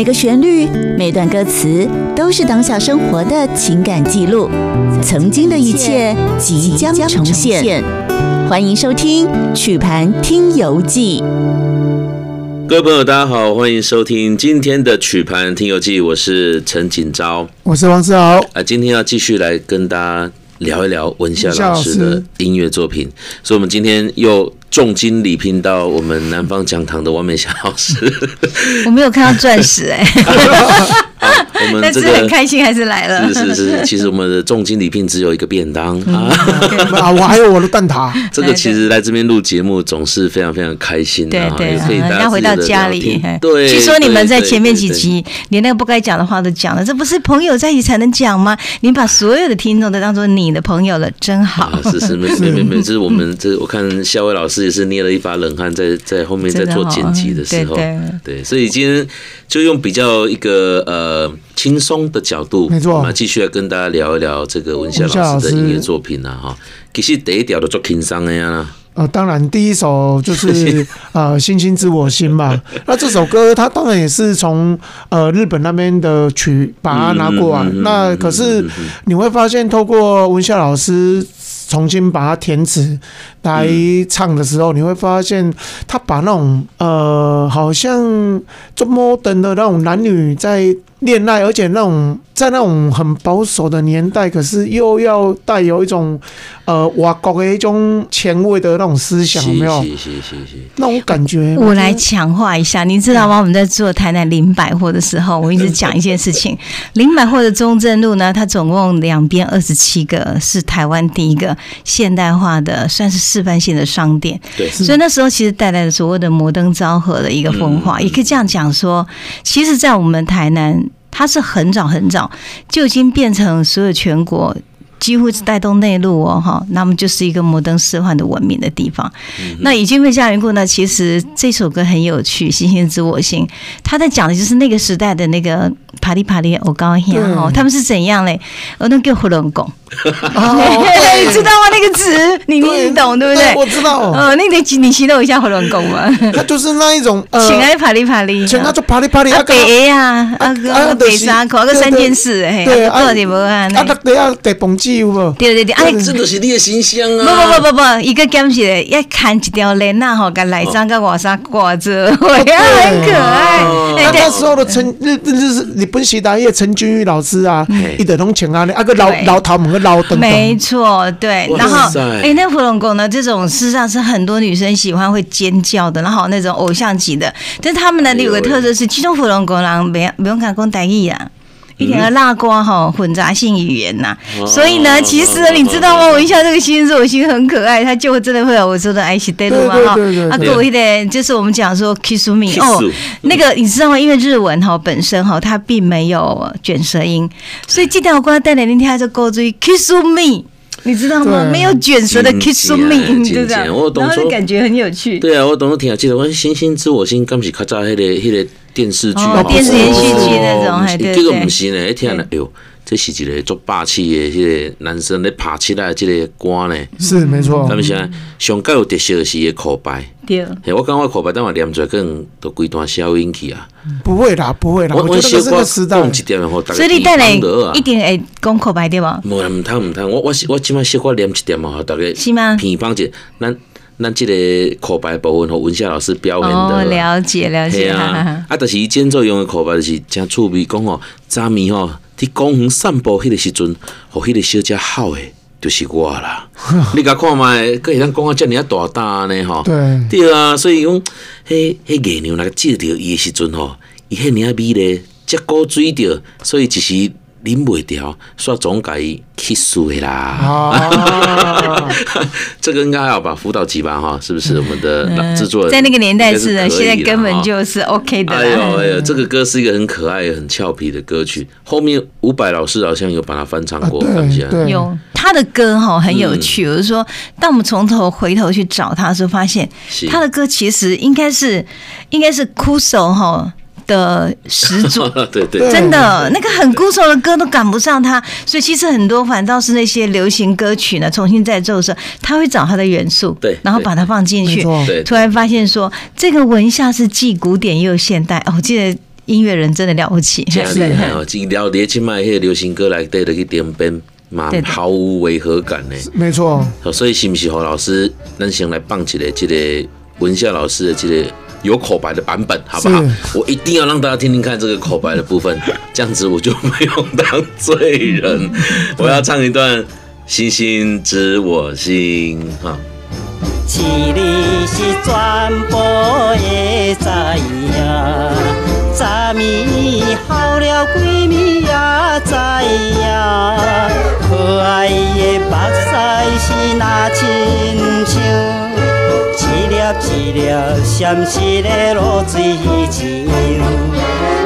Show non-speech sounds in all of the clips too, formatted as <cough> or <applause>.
每个旋律、每段歌词都是当下生活的情感记录，曾经的一切即将重现。欢迎收听《曲盘听游记》。各位朋友，大家好，欢迎收听今天的《曲盘听游记》，我是陈锦昭，我是王志豪。啊，今天要继续来跟大家聊一聊文夏老师的音乐作品，所以我们今天又。重金礼聘到我们南方讲堂的王美霞老师，<laughs> 我没有看到钻石哎、欸，我们这个很开心还是来了，是是是，其实我们的重金礼聘只有一个便当、<laughs> 啊，我还有我的蛋挞。<laughs> 这个其实来这边录节目总是非常非常开心的，对对，可以大家回到家里，对。据说你们在前面几集连那个不该讲的话都讲了，这不是朋友在一起才能讲吗？你把所有的听众都当做你的朋友了，真好。啊、是是没没没没，<laughs> 这是我们这我看夏薇老师也是捏了一把冷汗，在在后面在做剪辑的时候，对，所以今天就用比较一个呃轻松的角度，没错，我们继续来跟大家聊一聊这个文夏老师的音乐作品啊。哈。其实第一条都做轻松的呀。呃，当然第一首就是 <laughs> 呃星星知我心嘛。那这首歌它当然也是从呃日本那边的曲把它拿过来。那可是你会发现，透过文夏老师。重新把它填词来唱的时候，你会发现他把那种呃，好像这么 modern 的那种男女在恋爱，而且那种在那种很保守的年代，可是又要带有一种呃外国的一种前卫的那种思想，有没有？那种感觉。我来强化一下，你知道吗？我们在做台南林百货的时候，我一直讲一件事情：<laughs> 林百货的中正路呢，它总共两边二十七个，是台湾第一个。现代化的算是示范性的商店，对，所以那时候其实带来了所谓的摩登昭和的一个风化，也可以这样讲说，其实，在我们台南，它是很早很早就已经变成所有全国。几乎是带动内陆哦，哈，那么就是一个摩登示范的文明的地方。嗯、那已经被下云故呢？其实这首歌很有趣，《星星知我心》，他在讲的就是那个时代的那个帕里帕里欧高兴哦，他们是怎样嘞？我那叫胡龙宫，<laughs> 你知道吗？那个词你你懂对不对？我知道。呃，那得你形容一下火龙宫嘛？他就是那一种，请爱啪哩啪哩，请他做啪哩啪哩。啊，北呀，啊个北沙，考个三件事，嘿，多少点无啊？啊，那得要得蹦极。对对对，哎，这都是你的形象啊！不不不不不，一个感觉，一看一条链呐，吼，跟内脏跟外衫挂着，很可爱。那时候的陈日日是日本时代的陈君玉老师啊，一点都请啊，啊个老老头们个没错，对。然后，哎，那火龙果呢？这种事实上是很多女生喜欢会尖叫的，然后那种偶像级的。但是他们呢，有个特色是，其中火龙宫人不用不用看讲台语啊。一点的辣瓜哈混杂性语言呐、啊，所以呢，其实你知道吗？我一下这个星星我心很可爱，他就真的会有我说的爱惜对路嘛哈。啊，各位的，就是我们讲说 kiss me 哦，那个你知道吗？因为日文哈本身哈它并没有卷舌音，所以记得我刚才带来那天还是勾注意 kiss me，你知道吗？没有卷舌的 kiss me，就这样，然后就感觉很有趣。对啊，我懂得挺好记得，我星星知我心，刚是卡扎那个那个。电视剧、哦，电视连续剧那种，还对对。这个不是呢，一听呢，哎呦，这是一个足霸气的，这个男生咧爬起来，这个歌呢，是没错。他们现在上盖有特色的是个口白，对。我感觉口白，等我念出来可能都规段消音去啊。不会啦，不会啦，我觉得这个时代。所以你带来一定会讲口白对吧？无唔通唔通，我我我起码小可念一点嘛，大概是吗？偏方者，咱。咱即个口白部分和文夏老师表演的，哦，了解了解啊，<laughs> 啊，但是伊间奏用的口白就是真趣味，讲哦，昨暝吼伫公园散步迄个时阵，和迄个小姐好诶，就是我啦。<laughs> 你甲看觅，可会咱讲啊，遮尔啊大胆呢吼，对对啊，所以讲，迄迄月亮那个照着伊的时阵吼，伊迄尔啊美咧，遮古水着，所以就是。啉袂掉，煞总改 kiss 的啦。哦、<laughs> 这个应该还好吧？辅导级吧，哈，是不是？我们的制作人、嗯、在那个年代是的，现在根本就是 OK 的。哎呦哎呦，这个歌是一个很可爱、很俏皮的歌曲。后面伍佰老师好像有把它翻唱过，看一下。有他的歌哈很有趣，我、嗯、是说，当我们从头回头去找他的时候，发现他的歌其实应该是应该是酷手哈。的始祖，<laughs> 对对，真的那个很古手的歌都赶不上他，所以其实很多反倒是那些流行歌曲呢，重新再奏的时候，他会找他的元素，对，然后把它放进去，对，突然发现说这个文夏是既古典又现代。哦，我记得。音乐人真的了不起，真厉害哦！只了解起码迄个流行歌来对的去点编，嘛毫无违和感呢。没错。所以是不是何老师，咱先来放一个这个文夏老师的这个有口白的版本，好不好？我一定要让大家听听看这个口白的部分，这样子我就不用当罪人。我要唱一段《星星知我心》哈。一日是全部会知影，昨暝好了闺蜜也知影，可爱的目屎是那亲像，一粒一粒闪烁的露水晶，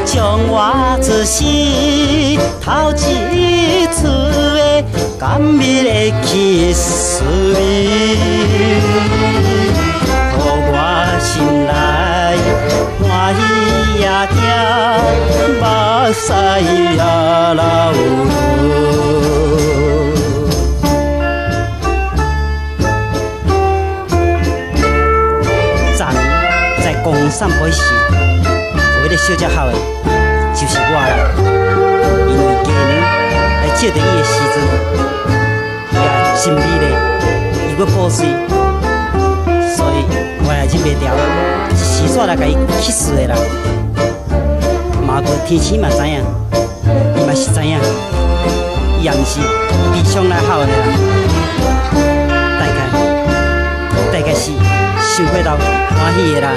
将我自心头一次的甘蜜的 kiss 心内欢喜也惊，目屎也流。公园散步时，有一个小姐喊的，就是我啦。因为家呢来接待伊的时阵，也心美丽，又阁保水。我也忍袂了，是煞来甲伊气死的人。马哥天生嘛知影，伊嘛是知影，伊也毋是悲伤来好的人。大概大概是想过头欢喜的啦。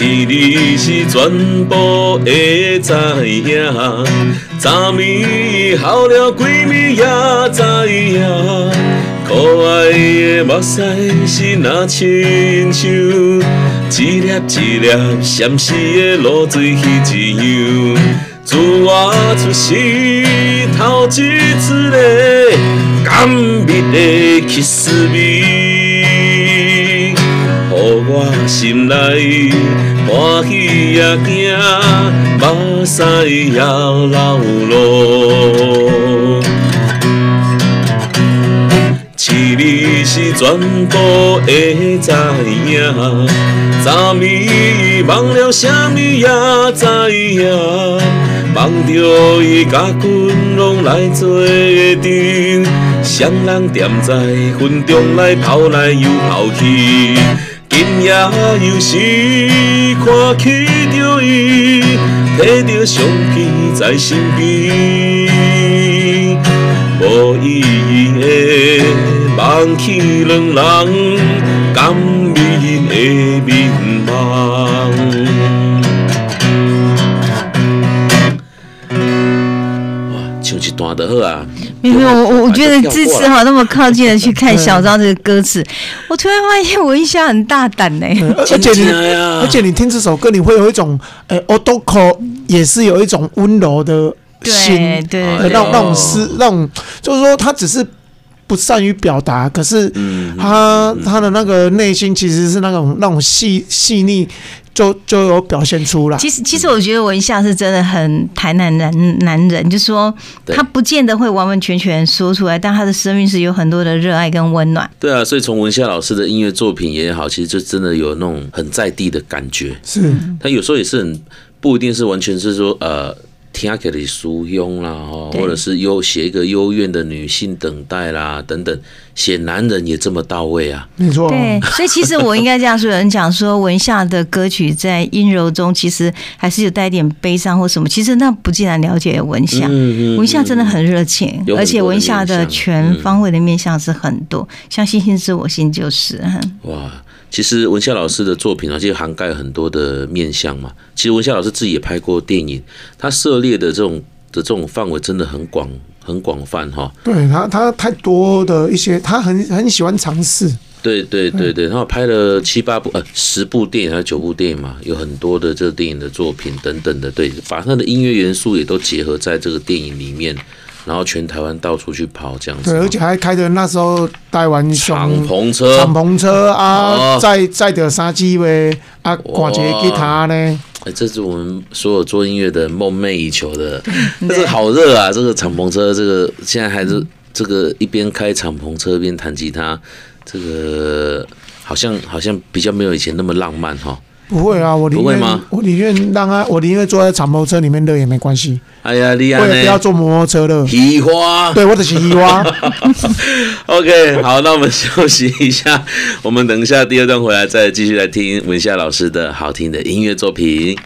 一日是全部会知影。昨暝好了闺蜜也知影，可爱的目屎是那亲像，一粒一粒闪烁的露水彼一样。自我出世头一次的甘蜜的 kiss me，予我心内欢喜也惊。目屎也流落，一日是全部会知影，昨暝梦了啥物也知影，梦着伊甲阮拢来做阵，双人踮在云中来跑来又跑去，今夜又是看起着伊。摕着相片在身边，无意义的望起两人甘美的面梦。唱一段就好啊！没有，我我觉得这次哈那么靠近的去看小昭这个歌词，我突然发现我一下很大胆呢。而且你，而且你听这首歌，你会有一种呃，Odoko 也是有一种温柔的心，对，那种那种诗，那种就是说他只是不善于表达，可是他他的那个内心其实是那种那种细细腻。就就有表现出来。其实，其实我觉得文夏是真的很台南男男人，就是说他不见得会完完全全说出来，但他的生命是有很多的热爱跟温暖。对啊，所以从文夏老师的音乐作品也好，其实就真的有那种很在地的感觉。是，他有时候也是很不一定是完全是说呃。听起来书庸啦，哈，或者是幽写一个幽怨的女性等待啦，等等，写男人也这么到位啊，没错。对，所以其实我应该这样说：有人讲说文夏的歌曲在阴柔中，其实还是有带点悲伤或什么。其实那不尽然了解文夏，嗯嗯、文夏真的很热情，而且文夏的全方位的面向是很多，嗯、像《星星知我心》就是。哇。其实文夏老师的作品啊，其实涵盖很多的面向嘛。其实文夏老师自己也拍过电影，他涉猎的这种的这种范围真的很广很广泛哈。对他，他太多的一些，他很很喜欢尝试。对对对对，然后拍了七八部呃十部电影还是九部电影嘛，有很多的这个电影的作品等等的，对，把他的音乐元素也都结合在这个电影里面。然后全台湾到处去跑这样子，对，而且还开着那时候台湾敞篷车，敞篷车啊，载载着三机呗啊，挂着吉他呢。哎，这是我们所有做音乐的梦寐以求的。<laughs> 但是好热啊，这个敞篷车，这个现在还是。这个一边开敞篷车一边弹吉他，这个好像好像比较没有以前那么浪漫哈。不会啊，我宁愿我宁愿让他，我宁愿坐在敞篷车里面热也没关系。哎呀，你我也不要坐摩托车了。喜花，对，我的喜花。<laughs> OK，好，那我们休息一下，我们等一下第二段回来再继续来听文夏老师的好听的音乐作品。